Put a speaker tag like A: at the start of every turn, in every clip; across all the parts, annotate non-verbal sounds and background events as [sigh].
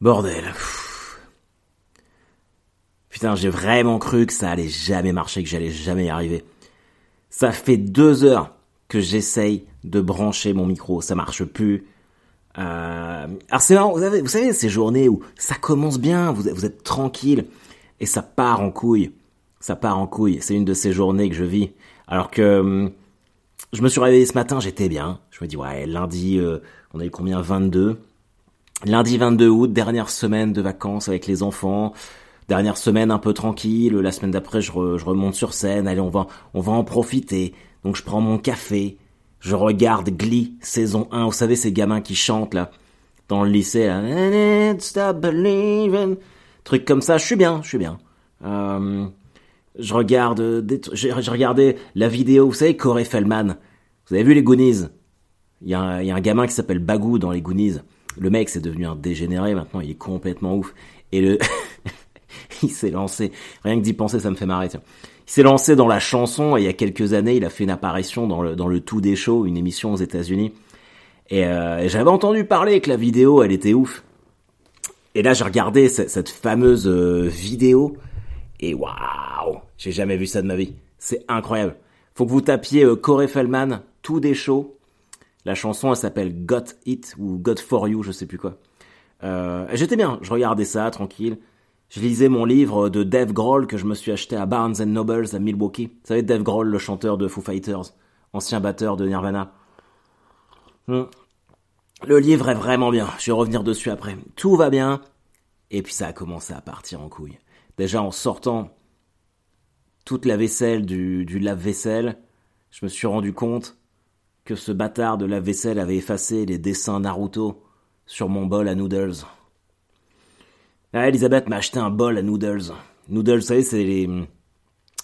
A: Bordel. Putain, j'ai vraiment cru que ça allait jamais marcher, que j'allais jamais y arriver. Ça fait deux heures que j'essaye de brancher mon micro, ça marche plus. Euh... Alors c'est marrant, vous savez, vous savez ces journées où ça commence bien, vous, vous êtes tranquille et ça part en couille. Ça part en couille. C'est une de ces journées que je vis. Alors que hum, je me suis réveillé ce matin, j'étais bien. Je me dis ouais, lundi, euh, on a eu combien? 22. Lundi 22 août, dernière semaine de vacances avec les enfants. Dernière semaine un peu tranquille. La semaine d'après, je, je, remonte sur scène. Allez, on va, on va en profiter. Donc je prends mon café. Je regarde Glee saison 1. Vous savez ces gamins qui chantent là dans le lycée là. Stop believing. Truc comme ça. Je suis bien, je suis bien. Euh, je regarde, des, j'ai regardé la vidéo. Vous savez Corey Feldman. Vous avez vu les Goonies? Il y, a un, il y a un gamin qui s'appelle Bagou dans les Goonies. Le mec, c'est devenu un dégénéré maintenant, il est complètement ouf. Et le, [laughs] il s'est lancé, rien que d'y penser, ça me fait marrer, tiens. Il s'est lancé dans la chanson et il y a quelques années, il a fait une apparition dans le, dans le Tout des Shows, une émission aux États-Unis. Et, euh, j'avais entendu parler que la vidéo, elle était ouf. Et là, j'ai regardé cette, cette fameuse euh, vidéo et waouh, j'ai jamais vu ça de ma vie. C'est incroyable. Faut que vous tapiez euh, Corey Feldman, Tout des Shows. La chanson, elle s'appelle Got It ou Got For You, je sais plus quoi. Euh, J'étais bien, je regardais ça tranquille. Je lisais mon livre de Dave Grohl que je me suis acheté à Barnes Nobles à Milwaukee. Vous savez, Dave Grohl, le chanteur de Foo Fighters, ancien batteur de Nirvana. Hmm. Le livre est vraiment bien, je vais revenir dessus après. Tout va bien. Et puis ça a commencé à partir en couille. Déjà en sortant toute la vaisselle du, du lave-vaisselle, je me suis rendu compte que ce bâtard de lave-vaisselle avait effacé les dessins Naruto sur mon bol à noodles. Ah, Elisabeth m'a acheté un bol à noodles. Noodles, vous savez, c'est les,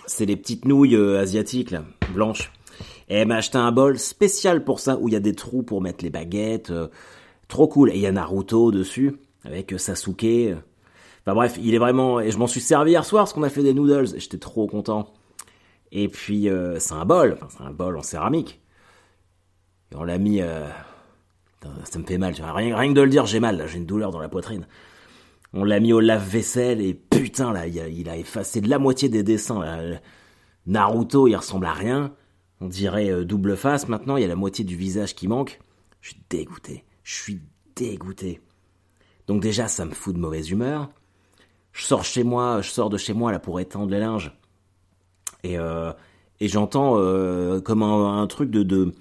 A: c'est les petites nouilles euh, asiatiques, là, blanches. Et elle m'a acheté un bol spécial pour ça, où il y a des trous pour mettre les baguettes. Euh, trop cool. Et il y a Naruto dessus, avec euh, Sasuke. Enfin bref, il est vraiment... Et je m'en suis servi hier soir, parce qu'on a fait des noodles. J'étais trop content. Et puis, c'est un bol. Enfin, c'est un bol en céramique. Et on l'a mis... Euh... Ça me fait mal, tu vois. Rien, que de le dire, j'ai mal. J'ai une douleur dans la poitrine. On l'a mis au lave-vaisselle et putain, là, il a, effacé de la moitié des dessins. Là. Naruto, il ressemble à rien. On dirait euh, double face. Maintenant, il y a la moitié du visage qui manque. Je suis dégoûté. Je suis dégoûté. Donc déjà, ça me fout de mauvaise humeur. Je sors chez moi, je sors de chez moi là pour étendre le linge. Et, euh, et j'entends euh, comme un, un, truc de, de,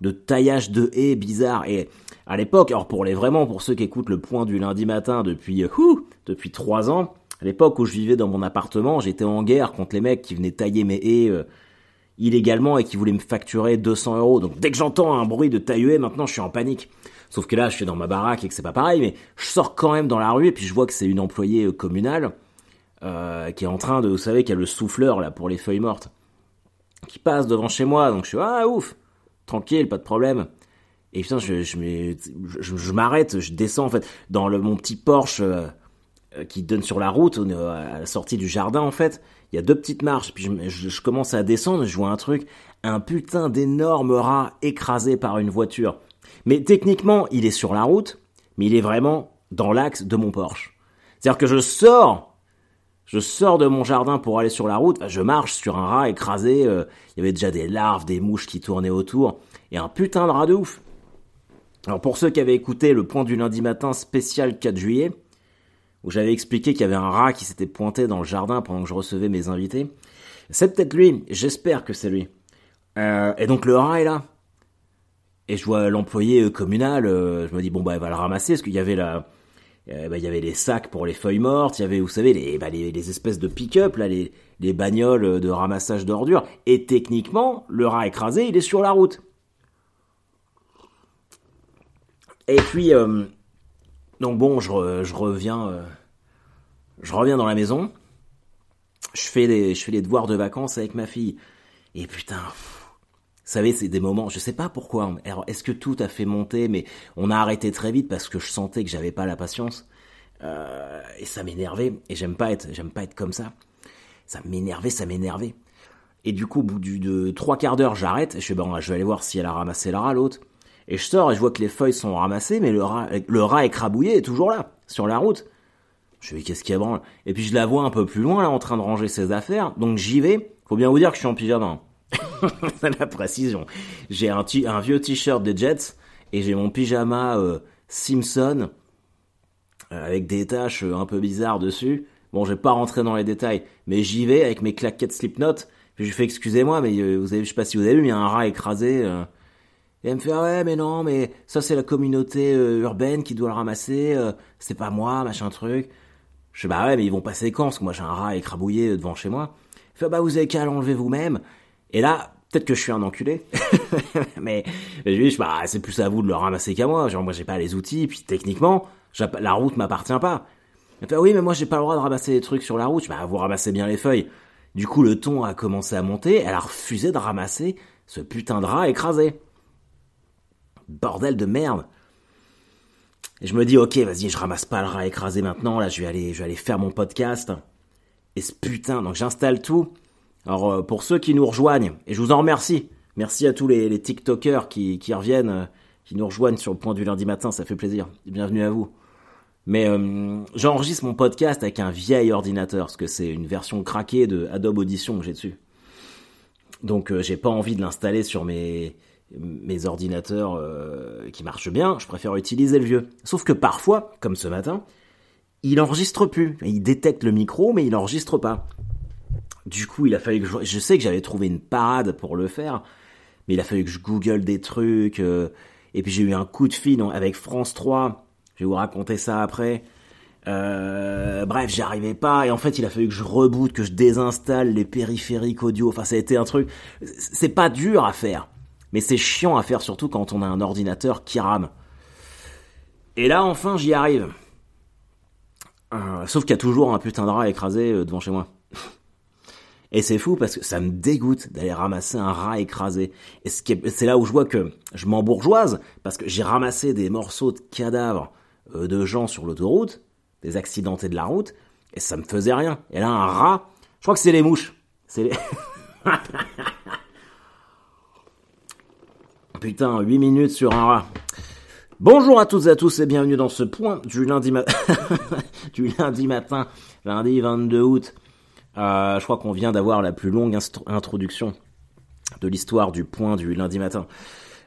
A: de taillage de haies bizarre. Et à l'époque, alors pour les vraiment pour ceux qui écoutent le point du lundi matin depuis ouh, depuis trois ans, à l'époque où je vivais dans mon appartement, j'étais en guerre contre les mecs qui venaient tailler mes haies euh, illégalement et qui voulaient me facturer 200 euros. Donc dès que j'entends un bruit de taille maintenant je suis en panique. Sauf que là, je suis dans ma baraque et que c'est pas pareil, mais je sors quand même dans la rue et puis je vois que c'est une employée communale euh, qui est en train de, vous savez, qui a le souffleur là pour les feuilles mortes, qui passe devant chez moi. Donc je suis ah ouf, tranquille, pas de problème. Et putain, je, je, je, m'arrête, je descends en fait dans le, mon petit Porsche euh, qui donne sur la route, à la sortie du jardin en fait. Il y a deux petites marches, puis je, je commence à descendre, je vois un truc, un putain d'énorme rat écrasé par une voiture. Mais techniquement, il est sur la route, mais il est vraiment dans l'axe de mon Porsche. C'est-à-dire que je sors, je sors de mon jardin pour aller sur la route, je marche sur un rat écrasé, euh, il y avait déjà des larves, des mouches qui tournaient autour, et un putain de rat de ouf. Alors pour ceux qui avaient écouté le point du lundi matin spécial 4 juillet, où j'avais expliqué qu'il y avait un rat qui s'était pointé dans le jardin pendant que je recevais mes invités, c'est peut-être lui, j'espère que c'est lui. Euh, et donc le rat est là. Et je vois l'employé communal, euh, je me dis bon bah elle va le ramasser, parce qu'il y avait la... Euh, bah, il y avait les sacs pour les feuilles mortes, il y avait, vous savez, les, bah, espèces de pick-up, les, les bagnoles de ramassage d'ordures. Et techniquement, le rat écrasé, il est sur la route. Et puis, euh, donc bon, je, je reviens, euh, je reviens dans la maison. Je fais les, je fais les devoirs de vacances avec ma fille. Et putain, savez, c'est des moments, je sais pas pourquoi. Est-ce que tout a fait monter, mais on a arrêté très vite parce que je sentais que j'avais pas la patience. Euh, et ça m'énervait. Et j'aime pas être, j'aime pas être comme ça. Ça m'énervait, ça m'énervait. Et du coup, au bout du, de trois quarts d'heure, j'arrête. Je fais je vais aller voir si elle a ramassé le rat, l'autre. Et je sors et je vois que les feuilles sont ramassées, mais le rat, le rat écrabouillé est toujours là. sur la route. Je me dis, qu'est-ce qu'il y a branle Et puis je la vois un peu plus loin, là, en train de ranger ses affaires. Donc j'y vais. Faut bien vous dire que je suis en pyjama. [laughs] La précision. J'ai un, vieux t-shirt des Jets et j'ai mon pyjama euh, Simpson euh, avec des taches euh, un peu bizarres dessus. Bon, je vais pas rentrer dans les détails, mais j'y vais avec mes claquettes Slipknot. Puis je lui fais excusez-moi, mais vous avez, je sais pas si vous avez vu, mais il y a un rat écrasé. et elle me fait ah ouais, mais non, mais ça c'est la communauté urbaine qui doit le ramasser. c'est pas moi, machin truc. Je dis bah ouais, mais ils vont passer quand? Parce que moi j'ai un rat écrabouillé devant chez moi. Il fait bah vous avez qu'à l'enlever vous-même. Et là, peut-être que je suis un enculé, [laughs] mais, je lui dis bah c'est plus à vous de le ramasser qu'à moi. Genre moi j'ai pas les outils, puis techniquement la route m'appartient pas. Il fait oui mais moi j'ai pas le droit de ramasser des trucs sur la route. Je bah vous ramassez bien les feuilles. Du coup le ton a commencé à monter. Elle a refusé de ramasser ce putain de rat écrasé. Bordel de merde. Et je me dis, ok, vas-y, je ramasse pas le rat écrasé maintenant, là, je vais aller, je vais aller faire mon podcast. Et ce putain, donc j'installe tout. Alors, euh, pour ceux qui nous rejoignent, et je vous en remercie, merci à tous les, TikTokers qui, reviennent, euh, qui nous rejoignent sur le point du lundi matin, ça fait plaisir. Bienvenue à vous. Mais euh, j'enregistre mon podcast avec un vieil ordinateur, parce que c'est une version craquée de Adobe Audition que j'ai dessus. Donc, j'ai pas envie de l'installer sur mes ordinateurs qui marchent bien, je préfère utiliser le vieux. Sauf que parfois, comme ce matin, il enregistre plus. Il détecte le micro, mais il enregistre pas. Du coup, il a fallu que je, je sais que j'avais trouvé une parade pour le faire, mais il a fallu que je google des trucs. Euh, et puis j'ai eu un coup de fil avec France 3. Je vais vous raconter ça après. Euh, bref, j'y arrivais pas et en fait il a fallu que je reboot, que je désinstalle les périphériques audio. Enfin, ça a été un truc. C'est pas dur à faire mais c'est chiant à faire surtout quand on a un ordinateur qui rame. Et là, enfin, j'y arrive. Euh, sauf qu'il y a toujours un putain de rat écrasé euh, devant chez moi. Et c'est fou parce que ça me dégoûte d'aller ramasser un rat écrasé. Et c'est là où je vois que je m'embourgeoise parce que j'ai ramassé des morceaux de cadavres euh, de gens sur l'autoroute, des accidentés de la route, et ça me faisait rien. Et là, un rat, je crois que c'est les mouches. [laughs] Putain, 8 minutes sur un rat. Bonjour à toutes et à tous et bienvenue dans ce point du lundi, [laughs] du lundi matin, lundi 22 août. Euh, je crois qu'on vient d'avoir la plus longue introduction de l'histoire du point du lundi matin.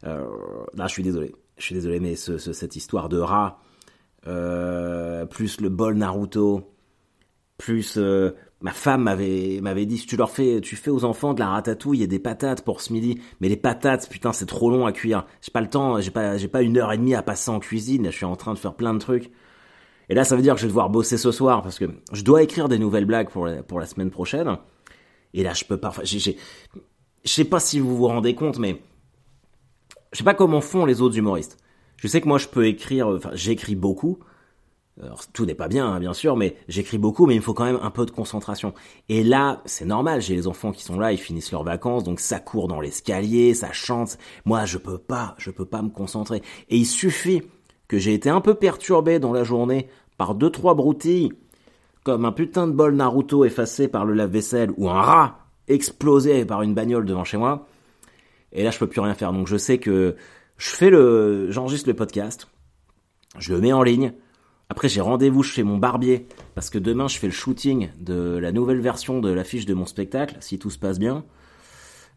A: Euh, là, je suis désolé. Je suis désolé, mais cette histoire de rat, euh, plus le bol Naruto, plus ma femme m'avait dit tu leur fais tu fais aux enfants de la ratatouille et des patates pour ce midi mais les patates putain c'est trop long à cuire j'ai pas le temps j'ai pas j'ai pas une heure et demie à passer en cuisine je suis en train de faire plein de trucs et là ça veut dire que je vais devoir bosser ce soir parce que je dois écrire des nouvelles blagues pour la, pour la semaine prochaine et là je peux pas j'ai je sais pas si vous vous rendez compte mais je sais pas comment font les autres humoristes je sais que moi je peux écrire enfin j'écris beaucoup alors, tout n'est pas bien, hein, bien sûr, mais j'écris beaucoup, mais il me faut quand même un peu de concentration. Et là, c'est normal, j'ai les enfants qui sont là, ils finissent leurs vacances, donc ça court dans l'escalier, ça chante. Moi, je peux pas, je peux pas me concentrer. Et il suffit que j'ai été un peu perturbé dans la journée par deux, trois broutilles, comme un putain de bol Naruto effacé par le lave-vaisselle, ou un rat explosé par une bagnole devant chez moi. Et là, je peux plus rien faire. Donc, je sais que je fais le, j'enregistre le podcast, je le mets en ligne, après, j'ai rendez-vous chez mon barbier parce que demain, je fais le shooting de la nouvelle version de l'affiche de mon spectacle, si tout se passe bien.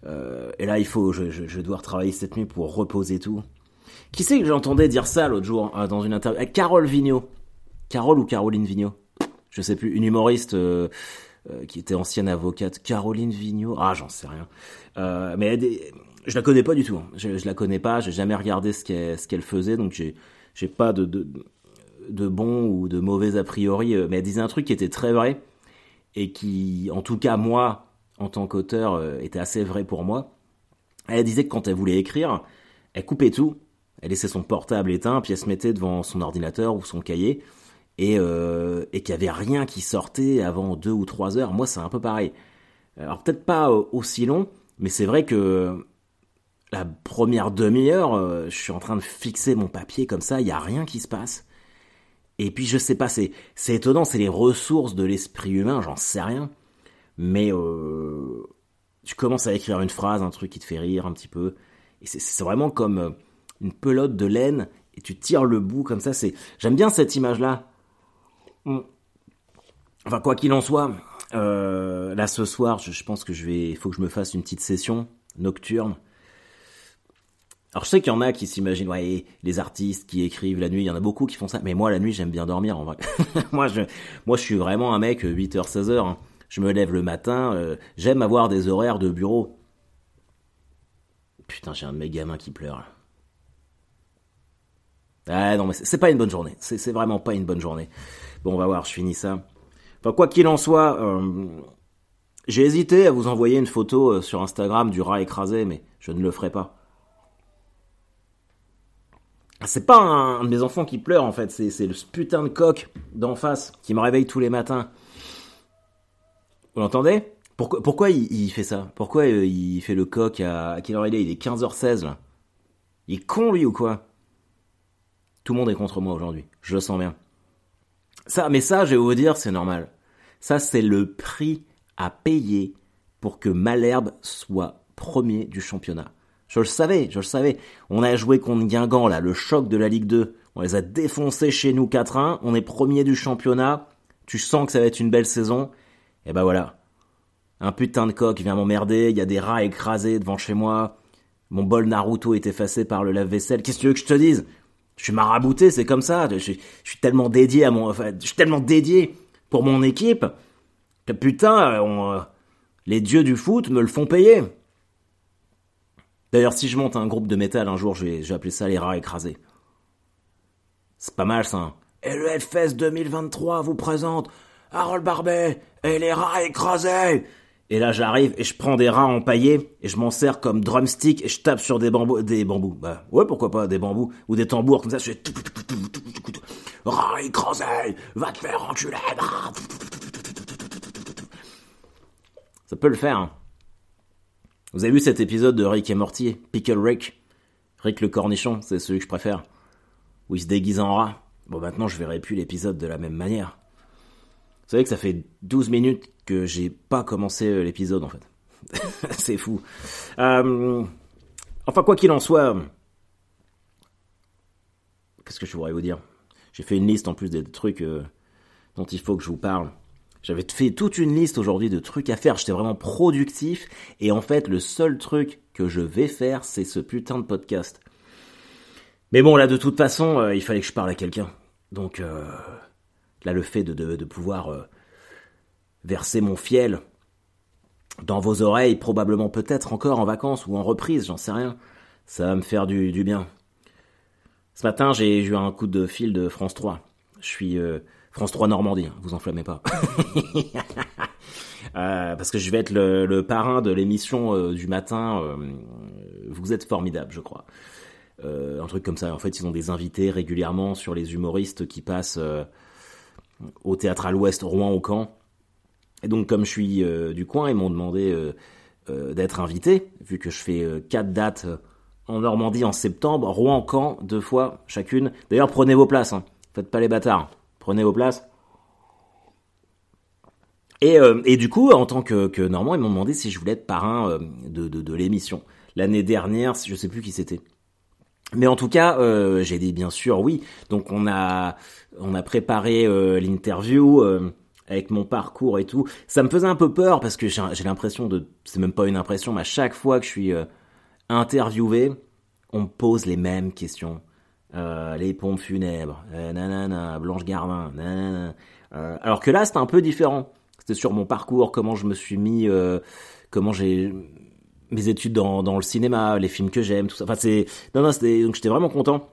A: Euh, et là, il faut, je, je, je, dois retravailler cette nuit pour reposer tout. Qui c'est que j'entendais dire ça l'autre jour euh, dans une interview? Carole Vigneault. Carole ou Caroline Vigneault? Je sais plus. Une humoriste euh, euh qui était ancienne avocate. Caroline Vigneault? Ah, j'en sais rien. Mais je la connais pas du tout. Hein. Je, je la connais pas. J'ai jamais regardé ce qu'elle faisait, donc j'ai j'ai pas de, de de bon ou de mauvais a priori, mais elle disait un truc qui était très vrai et qui, en tout cas moi, en tant qu'auteur, était assez vrai pour moi. Elle disait que quand elle voulait écrire, elle coupait tout, elle laissait son portable éteint, puis elle se mettait devant son ordinateur ou son cahier, et, euh, et qu'il n'y avait rien qui sortait avant deux ou trois heures. Moi, c'est un peu pareil. Alors peut-être pas aussi long, mais c'est vrai que la première demi-heure, je suis en train de fixer mon papier comme ça, il n'y a rien qui se passe. Et puis je sais pas, c'est c'est étonnant, c'est les ressources de l'esprit humain, j'en sais rien. Mais euh, tu commences à écrire une phrase, un truc qui te fait rire un petit peu, et c'est vraiment comme euh, une pelote de laine et tu tires le bout comme ça. C'est j'aime bien cette image là Mm. Enfin, quoi qu'il en soit, euh, là ce soir, je, pense que je vais, faut que je me fasse une petite session nocturne. Alors je sais qu'il y en a qui s'imaginent, ouais, les artistes qui écrivent la nuit, il y en a beaucoup qui font ça, mais moi la nuit j'aime bien dormir en vrai. [laughs] moi je, moi je suis vraiment un mec 8h 16h. Hein. Je me lève le matin, euh, j'aime avoir des horaires de bureau. Putain, j'ai un de mes gamins qui pleure. Ah non mais c'est pas une bonne journée, c'est vraiment pas une bonne journée. Bon on va voir, je finis ça. Enfin, quoi qu'il en soit, euh, j'ai hésité à vous envoyer une photo euh, sur Instagram du rat écrasé, mais je ne le ferai pas. C'est pas un, de mes enfants qui pleure en fait, c'est le putain de coq d'en face qui me réveille tous les matins. Vous l'entendez? Pourquoi, pourquoi il, fait ça? Pourquoi euh, il fait le coq à, à quelle heure il est? Il est 15h16 là. Il est con lui ou quoi? Tout le monde est contre moi aujourd'hui, je le sens bien. Ça, mais ça, je vais vous dire, c'est normal. Ça, c'est le prix à payer pour que Malherbe soit premier du championnat. Je le savais, je le savais. On a joué contre Guingamp, là, le choc de la Ligue 2. On les a défoncés chez nous 4-1. On est premier du championnat. Tu sens que ça va être une belle saison. Et ben voilà. Un putain de coq vient m'emmerder. Il y a des rats écrasés devant chez moi. Mon bol Naruto est effacé par le lave-vaisselle. Qu'est-ce que tu veux que je te dise? Je suis marabouté, c'est comme ça. Je, suis tellement dédié pour mon équipe que putain, euh, les dieux du foot me le font payer. D'ailleurs, si je monte un groupe de métal un jour, je vais, je vais appeler ça les rats écrasés. C'est pas mal ça. Hein. Et le Hellfest 2023 vous présente Harold Barbet et les rats écrasés. Et là, j'arrive et je prends des rats empaillés et je m'en sers comme drumstick et je tape sur des bambous, des bambous. Bah, ouais, pourquoi pas, des bambous ou des tambours comme ça. Je fais rat écrasé, va te faire enculer. Ça peut le faire. Hein. Vous avez vu cet épisode de Rick et Morty, Pickle Rick? Rick le cornichon, c'est celui que je préfère. Où il se déguise en rat. Bon, maintenant, je verrai plus l'épisode de la même manière. Vous savez que ça fait 12 minutes que j'ai pas commencé euh, l'épisode en fait. [laughs] c'est fou. Euh, enfin, quoi qu'il en soit, qu'est-ce que je pourrais vous dire? J'ai fait une liste en plus des trucs euh, dont il faut que je vous parle. J'avais fait toute une liste aujourd'hui de trucs à faire. J'étais vraiment productif. Et en fait, le seul truc que je vais faire, c'est ce putain de podcast. Mais bon, là, de toute façon, il fallait que je parle à quelqu'un. Donc, Là, le fait de, pouvoir euh, verser mon fiel dans vos oreilles, probablement peut-être encore en vacances ou en reprise, j'en sais rien, ça va me faire du, bien. Ce matin, j'ai eu un coup de fil de France 3. Je suis euh, France 3 Normandie, hein, vous enflammez pas. [laughs] Euh, parce que je vais être le, parrain de l'émission du matin. vous êtes formidable, je crois. un truc comme ça. En fait, ils ont des invités régulièrement sur les humoristes qui passent au théâtre à l'ouest, Rouen au camp. Et donc comme je suis euh, du coin, ils m'ont demandé euh, euh, d'être invité, vu que je fais quatre dates en Normandie en septembre, Rouen, Caen, deux fois chacune. D'ailleurs, prenez vos places, hein. faites pas les bâtards, prenez vos places. Et, et du coup, en tant que, Normand, ils m'ont demandé si je voulais être parrain de l'émission. L'année dernière, je sais plus qui c'était. Mais en tout cas, euh, j'ai dit bien sûr oui. Donc on a on a préparé euh, l'interview euh, avec mon parcours et tout. Ça me faisait un peu peur parce que j'ai l'impression de c'est même pas une impression, mais à chaque fois que je suis interviewé, on me pose les mêmes questions. les pompes funèbres, nanana, Blanche Gardin, nanana. alors que là, c'était un peu différent. C'était sur mon parcours, comment je me suis mis, comment j'ai mes études dans, le cinéma, les films que j'aime, tout ça. Enfin, c'est non non, c'était donc j'étais vraiment content.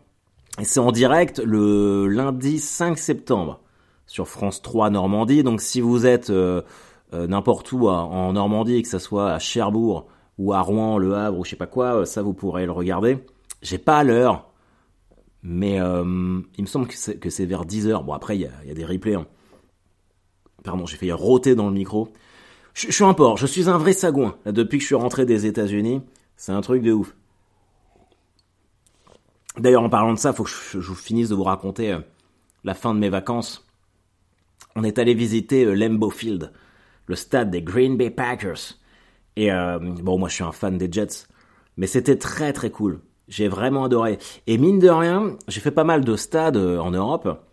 A: Et c'est en direct le lundi 5 septembre sur France 3 Normandie. Donc si vous êtes euh, euh, n'importe où en Normandie, que ce soit à Cherbourg ou à Rouen, Le Havre ou je sais pas quoi, euh, ça vous pourrez le regarder. J'ai pas l'heure, mais il me semble que c'est vers 10h. Bon après il y a, y a, des replays. Hein. Pardon, j'ai failli rôter dans le micro. Je, suis un porc, je suis un vrai sagouin. depuis que je suis rentré des États-Unis, c'est un truc de ouf. D'ailleurs, en parlant de ça, faut que je, finisse de vous raconter euh, la fin de mes vacances. On est allé visiter euh, Lambeau Field, le stade des Green Bay Packers. Et euh, bon, moi je suis un fan des Jets, mais c'était très très cool. J'ai vraiment adoré. Et mine de rien, j'ai fait pas mal de stades en Europe.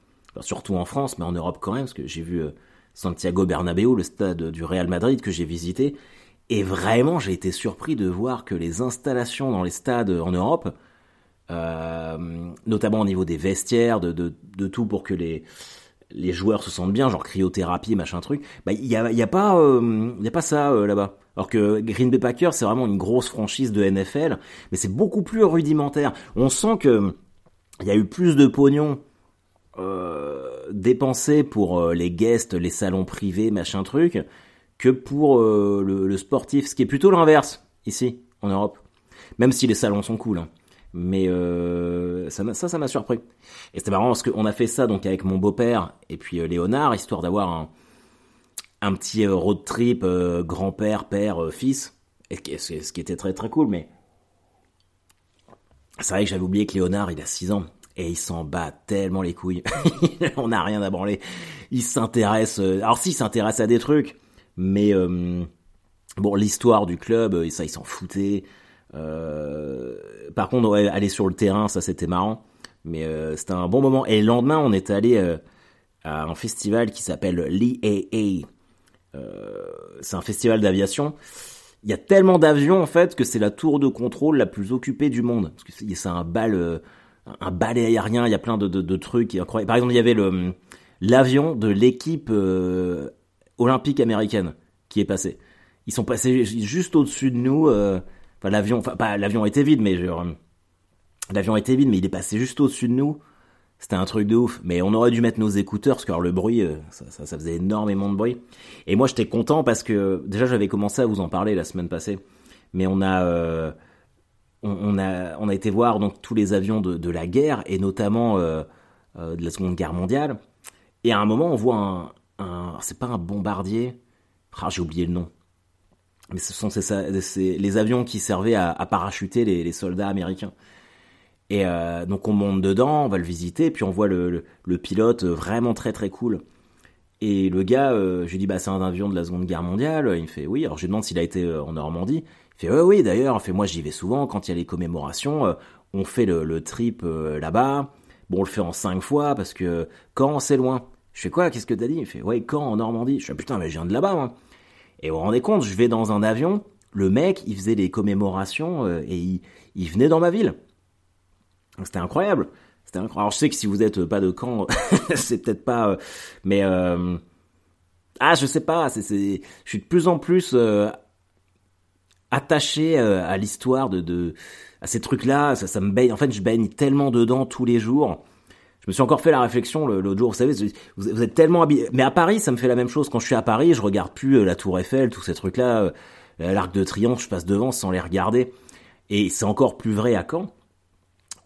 A: surtout en France, mais en Europe quand même, parce que j'ai vu Santiago Bernabéu, le stade du Real Madrid que j'ai visité, et vraiment j'ai été surpris de voir que les installations dans les stades en Europe, notamment au niveau des vestiaires, de, tout pour que les joueurs se sentent bien, genre cryothérapie, machin truc. Bah il y a, y a pas euh, a pas ça euh, là-bas. Alors que Green Bay Packers c'est vraiment une grosse franchise de NFL, mais c'est beaucoup plus rudimentaire. On sent que il y a eu plus de pognon euh, dépensé pour euh, les guests, les salons privés, machin truc, que pour le, le, sportif, ce qui est plutôt l'inverse ici en Europe. Même si les salons sont cool. Hein. Mais euh, ça, ça, m'a surpris. Et c'était marrant parce qu'on a fait ça donc avec mon beau-père et puis euh, Léonard, histoire d'avoir un, un petit euh, road trip euh, grand-père, père, fils, et ce qui était très très cool. Mais c'est vrai que j'avais oublié que Léonard, il a 6 ans. Et il s'en bat tellement les couilles. [laughs] On n'a rien à branler. Il s'intéresse... alors si, il s'intéresse à des trucs. Mais... bon, l'histoire du club, ça, il s'en foutait. Euh, par contre, aller sur le terrain, ça c'était marrant. Mais euh, c'était un bon moment. Et le lendemain, on est allé euh, à un festival qui s'appelle l'EAA. c'est un festival d'aviation. Il y a tellement d'avions en fait que c'est la tour de contrôle la plus occupée du monde. Parce que c'est un bal, un balai aérien. Il y a plein de, trucs incroyables. Par exemple, il y avait l'avion de l'équipe olympique américaine qui est passé. Ils sont passés juste au-dessus de nous. Euh, l'avion, enfin, pas l'avion était vide, mais genre, l'avion était vide, mais il est passé juste au-dessus de nous. C'était un truc de ouf. Mais on aurait dû mettre nos écouteurs parce que le bruit, euh, ça, faisait énormément de bruit. Et moi, j'étais content parce que déjà, j'avais commencé à vous en parler la semaine passée. Mais on a, on, a, été voir donc tous les avions de, la guerre et notamment euh, euh, de la Seconde Guerre mondiale. Et à un moment, on voit un, c'est pas un bombardier. Ah, j'ai oublié le nom mais ce sont ces, les avions qui servaient à, parachuter les, soldats américains. Et euh, donc on monte dedans, on va le visiter, puis on voit le, pilote vraiment très très cool. Et le gars, je lui dis bah c'est un avion de la Seconde Guerre mondiale. Il me fait oui. Alors je lui demande s'il a été en Normandie. Fait oui oui d'ailleurs. fait moi j'y vais souvent quand il y a les commémorations. Euh, on fait le, trip là-bas. Bon on le fait en cinq fois parce que quand c'est loin. Je fais quoi Qu'est-ce que t'as dit? Il fait ouais quand en Normandie? Je fais putain mais je viens de là-bas. Moi. Et vous vous rendez compte, je vais dans un avion, le mec, il faisait des commémorations euh, et il, venait dans ma ville. C'était incroyable. C'était incroyable. Alors je sais que si vous êtes pas de Caen, [laughs] c'est peut-être pas, euh, mais euh, ah je sais pas. C'est, c'est, je suis de plus en plus euh, attaché à l'histoire de, de, à ces trucs-là. Ça, ça me baigne. En fait, je baigne tellement dedans tous les jours je me suis encore fait la réflexion l'autre jour, vous savez, vous, êtes tellement habillé. Mais à Paris, ça me fait la même chose. Quand je suis à Paris, je regarde plus euh, la Tour Eiffel, tous ces trucs-là, euh, l'Arc de Triomphe, je passe devant sans les regarder. Et c'est encore plus vrai à Caen,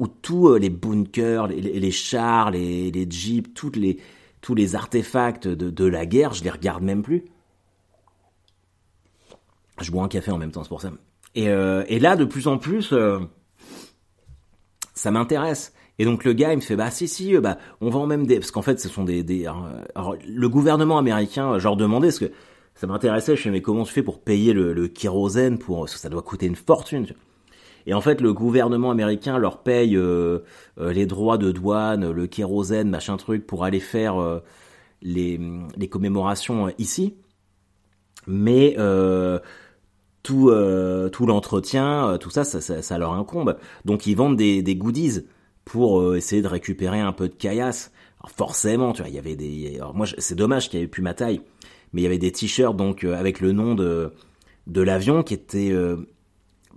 A: où tous euh, les bunkers, les, chars, les, les jeeps, toutes les, tous les artefacts de, de la guerre, je les regarde même plus. Je bois un café en même temps, c'est pour ça. Et, et là, de plus en plus, ça m'intéresse. Et donc le gars, il me fait bah si si, euh, bah on vend même des parce qu'en fait ce sont des des alors, le gouvernement américain, je leur demandais ce que ça m'intéressait, je fais mais comment tu fais pour payer le, le kérosène pour parce que ça doit coûter une fortune. Et en fait le gouvernement américain leur paye euh, euh, les droits de douane, le kérosène, machin truc pour aller faire euh, les les commémorations ici. Mais tout tout l'entretien, tout ça ça, leur incombe. Donc ils vendent des goodies pour euh, essayer de récupérer un peu de caillasse. Alors forcément, tu vois, il y avait des. Alors moi, c'est dommage qu'il y avait plus ma taille, mais il y avait des t-shirts donc euh, avec le nom de de l'avion qui était euh,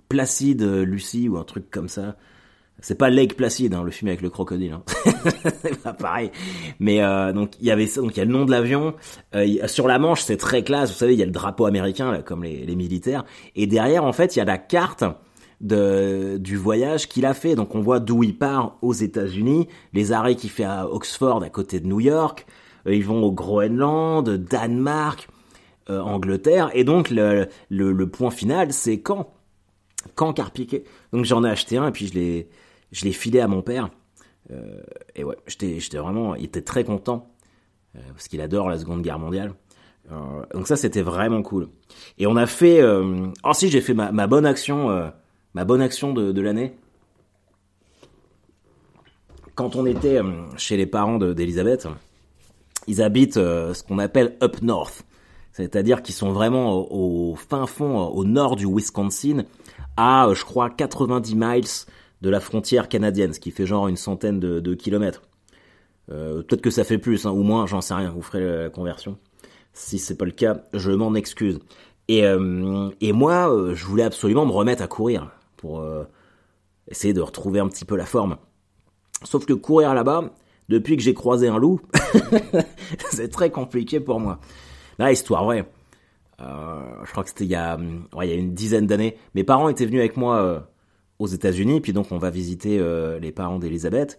A: Placide Lucie ou un truc comme ça. C'est pas Lake Placide, hein, le film avec le crocodile. Hein. [laughs] c'est pas pareil. Mais donc il y avait ça, donc il y a le nom de l'avion. sur la manche, c'est très classe. Vous savez, il y a le drapeau américain là, comme les, militaires. Et derrière, en fait, il y a la carte de, du voyage qu'il a fait. Donc on voit d'où il part aux États-Unis, les arrêts qu'il fait à Oxford, à côté de New York. Euh, ils vont au Groenland, Danemark, euh, Angleterre. Et donc le, le point final, c'est quand? Quand Carpiquet. Donc j'en ai acheté un et puis je l'ai je l'ai filé à mon père. Euh, et ouais, j'étais vraiment, il était très content euh, parce qu'il adore la Seconde Guerre mondiale. donc ça c'était vraiment cool. Et on a fait, ensuite j'ai fait ma, bonne action ma bonne action de, de l'année. quand on était chez les parents d'Elisabeth, ils habitent ce qu'on appelle up north. C'est-à-dire qu'ils sont vraiment au, fin fond, au nord du Wisconsin, à, je crois, 90 miles de la frontière canadienne, ce qui fait genre une centaine de, kilomètres. Euh, peut-être que ça fait plus, hein, ou moins, j'en sais rien, vous ferez la conversion. Si c'est pas le cas, je m'en excuse. Et, euh, et moi, euh, je voulais absolument me remettre à courir pour essayer de retrouver un petit peu la forme. Sauf que courir là-bas, depuis que j'ai croisé un loup, [laughs] c'est très compliqué pour moi. Là, histoire vraie. je crois que c'était il a, il y a une dizaine d'années. Mes parents étaient venus avec moi aux États-Unis, puis donc on va visiter euh, les parents d'Elisabeth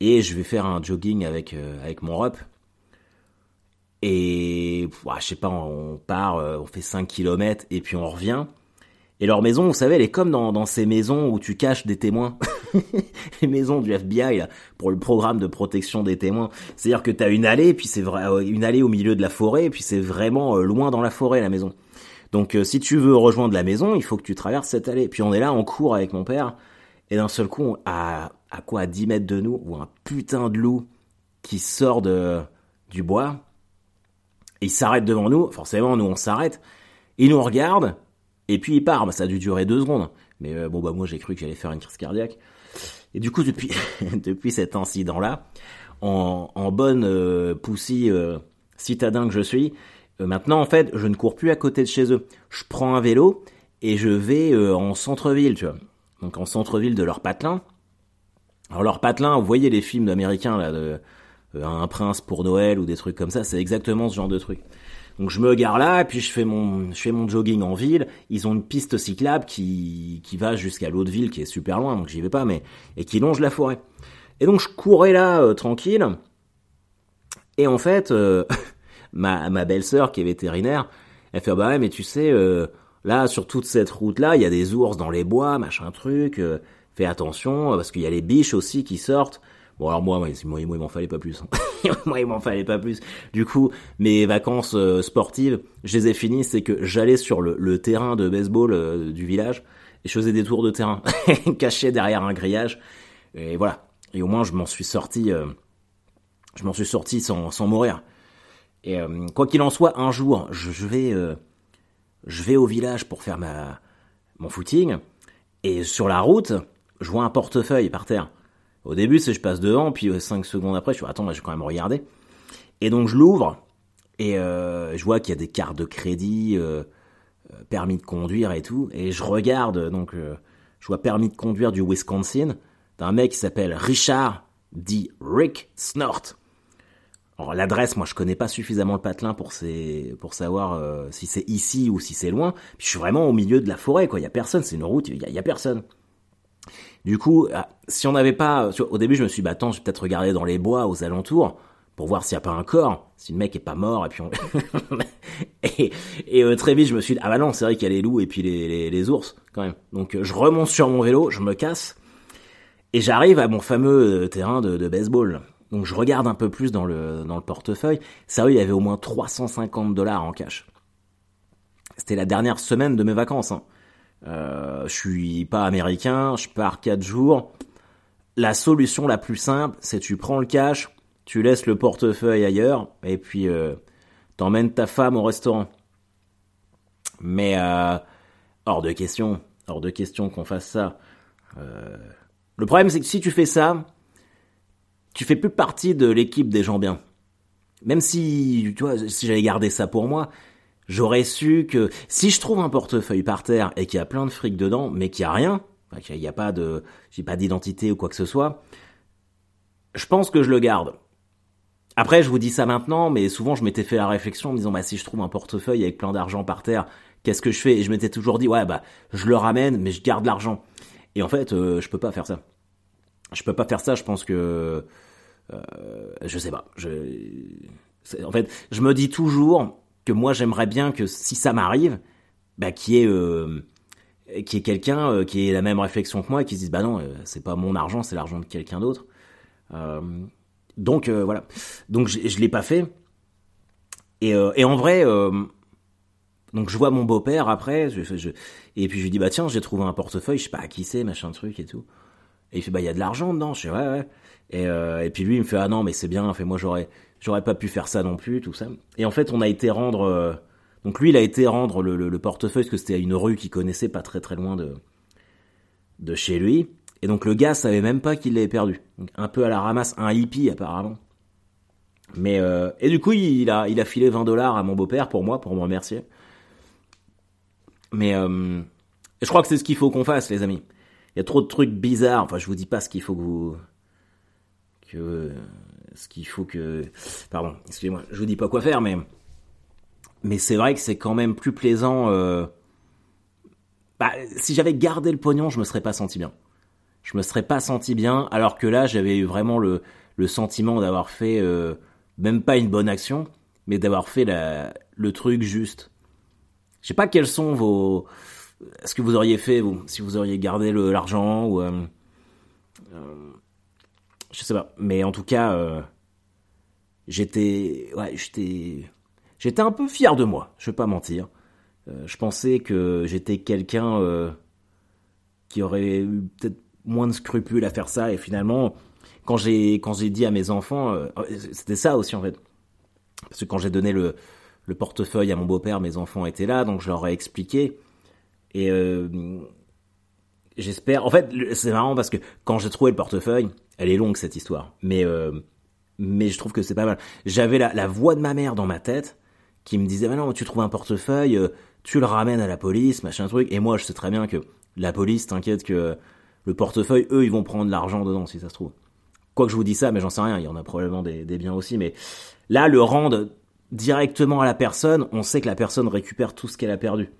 A: et je vais faire un jogging avec euh, avec mon rep. Et je sais pas, on part, euh, on fait 5 km et puis on revient. Et leur maison, vous savez, elle est comme dans, ces maisons où tu caches des témoins. [laughs] les maisons du FBI pour le programme de protection des témoins. C'est-à-dire que tu as une allée, puis c'est vrai, une allée au milieu de la forêt, et puis c'est vraiment loin dans la forêt la maison. Donc euh, si tu veux rejoindre la maison, il faut que tu traverses cette allée. Puis on est là, on court avec mon père, et d'un seul coup, à, à quoi, à 10 mètres de nous, voit un putain de loup qui sort de, du bois, il s'arrête devant nous, forcément nous on s'arrête, il nous regarde, et puis il part, bah, ça a dû durer deux secondes. Mais euh, bon bah moi j'ai cru que j'allais faire une crise cardiaque. Et du coup depuis, [laughs] depuis cet incident-là, en, en bonne euh, poussie citadin que je suis, euh, maintenant, en fait, je ne cours plus à côté de chez eux. Je prends un vélo et je vais euh, en centre-ville, tu vois. Donc en centre-ville de leur patelin. Alors leur patelin, vous voyez les films d'américains là, de euh, un prince pour Noël ou des trucs comme ça, c'est exactement ce genre de truc. Donc je me gare là et puis je fais mon je fais mon jogging en ville. Ils ont une piste cyclable qui qui va jusqu'à l'autre ville qui est super loin, donc j'y vais pas, mais et qui longe la forêt. Et donc je courais là tranquille. Et en fait, [laughs] ma, ma belle-sœur qui est vétérinaire, elle fait bah ouais mais tu sais euh, là sur toute cette route là il y a des ours dans les bois machin truc, euh, fais attention parce qu'il y a les biches aussi qui sortent. Bon alors moi, moi, moi, il m'en fallait pas plus. Hein. [laughs] moi il m'en fallait pas plus. Du coup mes vacances euh, sportives, je les ai finies, c'est que j'allais sur le, le, terrain de baseball du village et je faisais des tours de terrain [laughs] caché derrière un grillage et voilà. Et au moins je m'en suis sorti, je m'en suis sorti sans, sans mourir. Et euh, quoi qu'il en soit, un jour, je, vais, euh, je vais au village pour faire ma, mon footing, et sur la route, je vois un portefeuille par terre. Au début, c'est je passe devant, puis 5 euh, secondes après, je suis attends, je vais quand même regarder. Et donc je l'ouvre, et je vois qu'il y a des cartes de crédit, permis de conduire et tout, et je regarde, donc je vois permis de conduire du Wisconsin, d'un mec qui s'appelle Richard D. Rick Snort. Alors l'adresse, moi je connais pas suffisamment le patelin pour pour savoir euh, si c'est ici ou si c'est loin. Puis je suis vraiment au milieu de la forêt, quoi. Il y a personne, c'est une route, il y, a, personne. Du coup, ah, si on n'avait pas, au début je me suis dit, bah attends, je vais peut-être regarder dans les bois aux alentours pour voir s'il n'y a pas un corps, si le mec est pas mort, et puis on... [laughs] et, euh, très vite je me suis dit, ah bah non, c'est vrai qu'il y a les loups et puis les, les, ours quand même. Donc euh, je remonte sur mon vélo, je me casse et j'arrive à mon fameux terrain de, de baseball. Donc je regarde un peu plus dans le, dans le portefeuille. Sérieux, il y avait au moins 350 dollars en cash. C'était la dernière semaine de mes vacances. Hein. Euh, je suis pas américain, je pars 4 jours. La solution la plus simple, c'est tu prends le cash, tu laisses le portefeuille ailleurs, et puis euh, t'emmènes ta femme au restaurant. Mais euh, hors de question, hors de question qu'on fasse ça. Le problème, c'est que si tu fais ça, tu fais plus partie de l'équipe des gens bien. Même si, tu vois, si j'avais gardé ça pour moi, j'aurais su que si je trouve un portefeuille par terre et qu'il y a plein de fric dedans, mais qu'il y a rien, qu'il n'y a pas de, j'ai pas d'identité ou quoi que ce soit, je pense que je le garde. Après, je vous dis ça maintenant, mais souvent je m'étais fait la réflexion en me disant, bah si je trouve un portefeuille avec plein d'argent par terre, qu'est-ce que je fais? Et je m'étais toujours dit, ouais bah je le ramène, mais je garde l'argent. Et en fait, euh, je peux pas faire ça je peux pas faire ça. Je pense que euh, je sais pas. Je, en fait, je me dis toujours que moi j'aimerais bien que si ça m'arrive, bah qui est euh, qui est quelqu'un euh, qui ait la même réflexion que moi et qui se dise bah non, c'est pas mon argent, c'est l'argent de quelqu'un d'autre. Donc voilà. Donc je, je l'ai pas fait. Et, en vrai. donc je vois mon beau-père après, et puis je lui dis bah tiens j'ai trouvé un portefeuille, je sais pas à qui c'est, machin truc et tout. Et il fait, bah, il y a de l'argent dedans. Je fais, ouais, euh, et puis lui, il me fait, ah non, mais c'est bien, fait, moi, j'aurais, j'aurais pas pu faire ça non plus, tout ça. Et en fait, on a été rendre, euh, donc lui, il a été rendre le, le, portefeuille, parce que c'était à une rue qu'il connaissait pas très très loin de, de chez lui. Et donc le gars savait même pas qu'il l'avait perdu. Un peu à la ramasse, un hippie apparemment. Mais euh, et du coup, il a, il a filé 20 dollars à mon beau-père pour moi, pour me remercier. Mais je crois que c'est ce qu'il faut qu'on fasse, les amis. Il y a trop de trucs bizarres. Enfin, je vous dis pas ce qu'il faut que vous, que ce qu'il faut que, pardon, excusez-moi, je vous dis pas quoi faire, mais mais c'est vrai que c'est quand même plus plaisant. Euh... Bah, si j'avais gardé le pognon, je me serais pas senti bien. Je me serais pas senti bien, alors que là, j'avais eu vraiment le, le sentiment d'avoir fait euh, même pas une bonne action, mais d'avoir fait la, le truc juste. Je sais pas quels sont vos, ce que vous auriez fait si vous auriez gardé l'argent ou, euh, euh, je sais pas, mais en tout cas, euh, j'étais, ouais, j'étais, j'étais un peu fier de moi. Je vais pas mentir. Euh, je pensais que j'étais quelqu'un qui aurait eu peut-être moins de scrupules à faire ça, et finalement, quand j'ai dit à mes enfants, c'était ça aussi en fait. Parce que quand j'ai donné le, le portefeuille à mon beau-père, mes enfants étaient là, donc je leur ai expliqué. Et euh, j'espère. En fait, c'est marrant parce que quand j'ai trouvé le portefeuille, elle est longue cette histoire, mais euh, mais je trouve que c'est pas mal. J'avais la, la, voix de ma mère dans ma tête qui me disait, bah non, tu trouves un portefeuille, tu le ramènes à la police, machin truc. Et moi, je sais très bien que la police, t'inquiète que le portefeuille, eux, ils vont prendre l'argent dedans si ça se trouve. Quoi que je vous dis ça, mais j'en sais rien, il y en a probablement des, des, biens aussi, mais là, le rendre directement à la personne, on sait que la personne récupère tout ce qu'elle a perdu.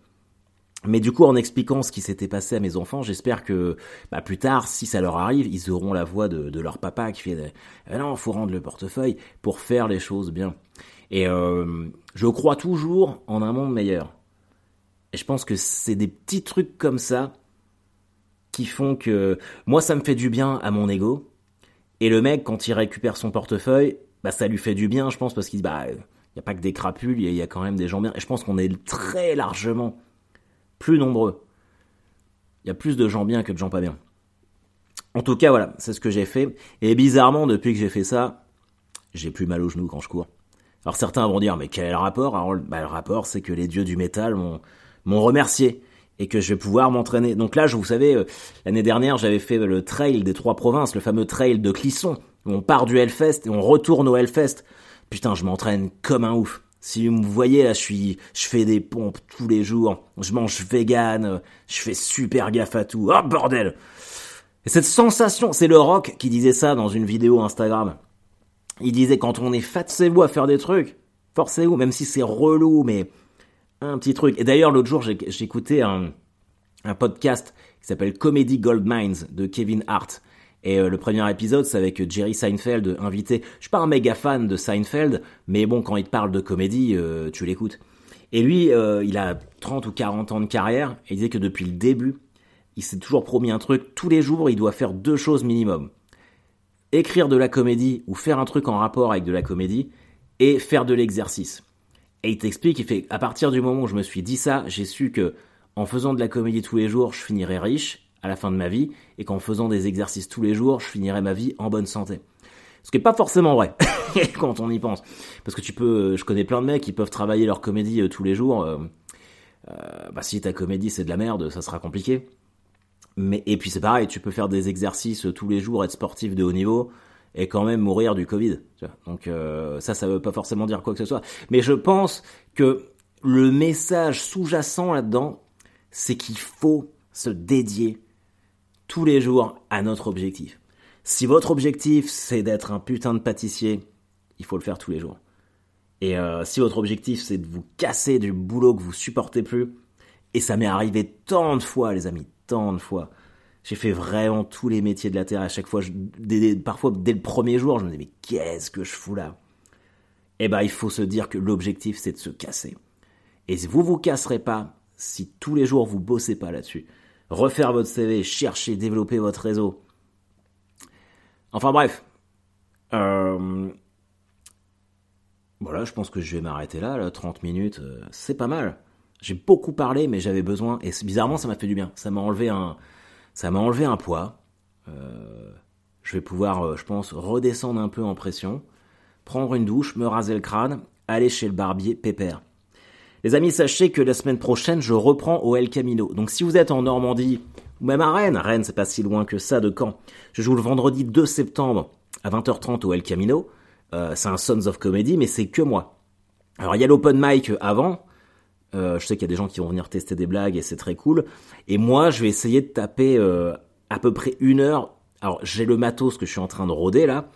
A: Mais du coup, en expliquant ce qui s'était passé à mes enfants, j'espère que bah, plus tard, si ça leur arrive, ils auront la voix de, leur papa qui fait eh non, faut rendre le portefeuille pour faire les choses bien. Et euh, je crois toujours en un monde meilleur. Et je pense que c'est des petits trucs comme ça qui font que moi, ça me fait du bien à mon ego, et le mec, quand il récupère son portefeuille, bah ça lui fait du bien, je pense, parce qu'il bah, il n'y a pas que des crapules, il y, y, a quand même des gens bien. Et je pense qu'on est très largement plus nombreux. Il y a plus de gens bien que de gens pas bien. En tout cas, voilà, c'est ce que j'ai fait. Et bizarrement, depuis que j'ai fait ça, j'ai plus mal aux genoux quand je cours. Alors certains vont dire, mais quel est le rapport? Alors, bah, le rapport, c'est que les dieux du métal m'ont remercié et que je vais pouvoir m'entraîner. Donc là, je, vous savez, euh, l'année dernière, j'avais fait le trail des trois provinces, le fameux trail de Clisson. Où on part du Hellfest et on retourne au Hellfest. Putain, je m'entraîne comme un ouf. Si vous me voyez là, je suis, je fais des pompes tous les jours. Je mange vegan. Je fais super gaffe à tout. Oh bordel Et cette sensation, c'est le Rock qui disait ça dans une vidéo Instagram. Il disait quand on est forcez-vous à faire des trucs. Forcez-vous, même si c'est relou, mais un petit truc. Et d'ailleurs, l'autre jour, écouté un, un podcast qui s'appelle Comedy Gold Mines de Kevin Hart. Et euh, le premier épisode, c'est avec Jerry Seinfeld invité. Je suis pas un méga fan de Seinfeld, mais bon, quand il te parle de comédie, euh, tu l'écoutes. Et lui, euh, il a 30 ou 40 ans de carrière, et il disait que depuis le début, il s'est toujours promis un truc. Tous les jours, il doit faire deux choses minimum. Écrire de la comédie, ou faire un truc en rapport avec de la comédie, et faire de l'exercice. Et il t'explique, il fait, à partir du moment où je me suis dit ça, j'ai su que en faisant de la comédie tous les jours, je finirais riche à la fin de ma vie, et qu'en faisant des exercices tous les jours, je finirais ma vie en bonne santé. Ce qui est pas forcément vrai [laughs] quand on y pense, parce que tu peux, je connais plein de mecs qui peuvent travailler leur comédie euh, tous les jours. Euh, euh, bah si ta comédie c'est de la merde, ça sera compliqué. Mais et puis c'est pareil, tu peux faire des exercices tous les jours, être sportif de haut niveau et quand même mourir du Covid. Donc euh, ça, ça veut pas forcément dire quoi que ce soit. Mais je pense que le message sous-jacent là-dedans, c'est qu'il faut se dédier tous les jours à notre objectif. Si votre objectif c'est d'être un putain de pâtissier, il faut le faire tous les jours. Et euh, si votre objectif c'est de vous casser du boulot que vous supportez plus, et ça m'est arrivé tant de fois, les amis, tant de fois. J'ai fait vraiment tous les métiers de la terre à chaque fois. Parfois, dès le premier jour, je me disais, mais qu'est-ce que je fous là? Eh ben, il faut se dire que l'objectif, c'est de se casser. Et vous vous casserez pas si tous les jours vous bossez pas là-dessus. Refaire votre CV, chercher, développer votre réseau. Enfin bref. Euh... Voilà, je pense que je vais m'arrêter là, là, 30 minutes, euh, c'est pas mal. J'ai beaucoup parlé, mais j'avais besoin, et bizarrement, ça m'a fait du bien. Ça m'a enlevé un, ça m'a enlevé un poids. je vais pouvoir, je pense, redescendre un peu en pression, prendre une douche, me raser le crâne, aller chez le barbier, pépère. Les amis, sachez que la semaine prochaine, je reprends au El Camino. Donc si vous êtes en Normandie, ou même à Rennes, Rennes c'est pas si loin que ça de Caen, je joue le vendredi 2 septembre à 20h30 au El Camino. Euh, c'est un Sons of Comedy, mais c'est que moi. Alors il y a l'open mic avant. Euh, je sais qu'il y a des gens qui vont venir tester des blagues et c'est très cool. Et moi, je vais essayer de taper euh, à peu près une heure. Alors j'ai le matos que je suis en train de roder là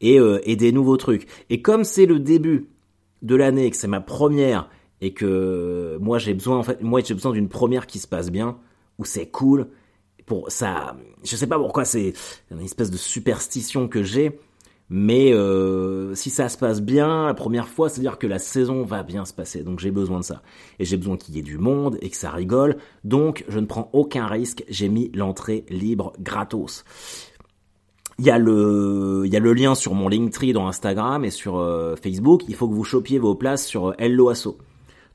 A: et, et des nouveaux trucs. Et comme c'est le début de l'année, que c'est ma première et que moi j'ai besoin en fait moi j'ai besoin d'une première qui se passe bien où c'est cool. Pour ça je sais pas pourquoi c'est une espèce de superstition que j'ai mais euh, si ça se passe bien la première fois c'est à dire que la saison va bien se passer. Donc j'ai besoin de ça. Et j'ai besoin qu'il y ait du monde et que ça rigole. Donc je ne prends aucun risque. J'ai mis l'entrée libre gratos. Il y a le, il y a le lien sur mon Linktree dans Instagram et sur euh, Facebook. Il faut que vous chopiez vos places sur Hello Asso.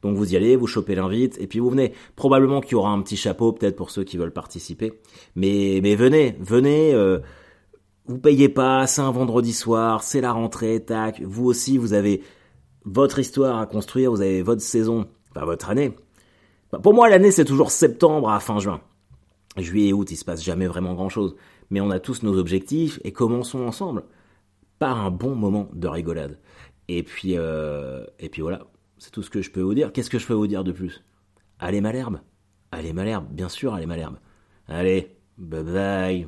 A: Donc vous y allez, vous chopez l'invite et puis vous venez. Probablement qu'il y aura un petit chapeau peut-être pour ceux qui veulent participer. Mais mais venez, venez. Euh, vous payez pas, c'est un vendredi soir, c'est la rentrée, tac. Vous aussi, vous avez votre histoire à construire, vous avez votre saison, enfin votre année. Pour moi, l'année c'est toujours septembre à fin juin. Juillet et août, il se passe jamais vraiment grand chose. Mais on a tous nos objectifs et commençons ensemble par un bon moment de rigolade. Et puis, euh, et puis voilà. C'est tout ce que je peux vous dire. Qu'est-ce que je peux vous dire de plus? Allez Malherbe Allez Malherbe, bien sûr, allez Malherbe. Allez, bye bye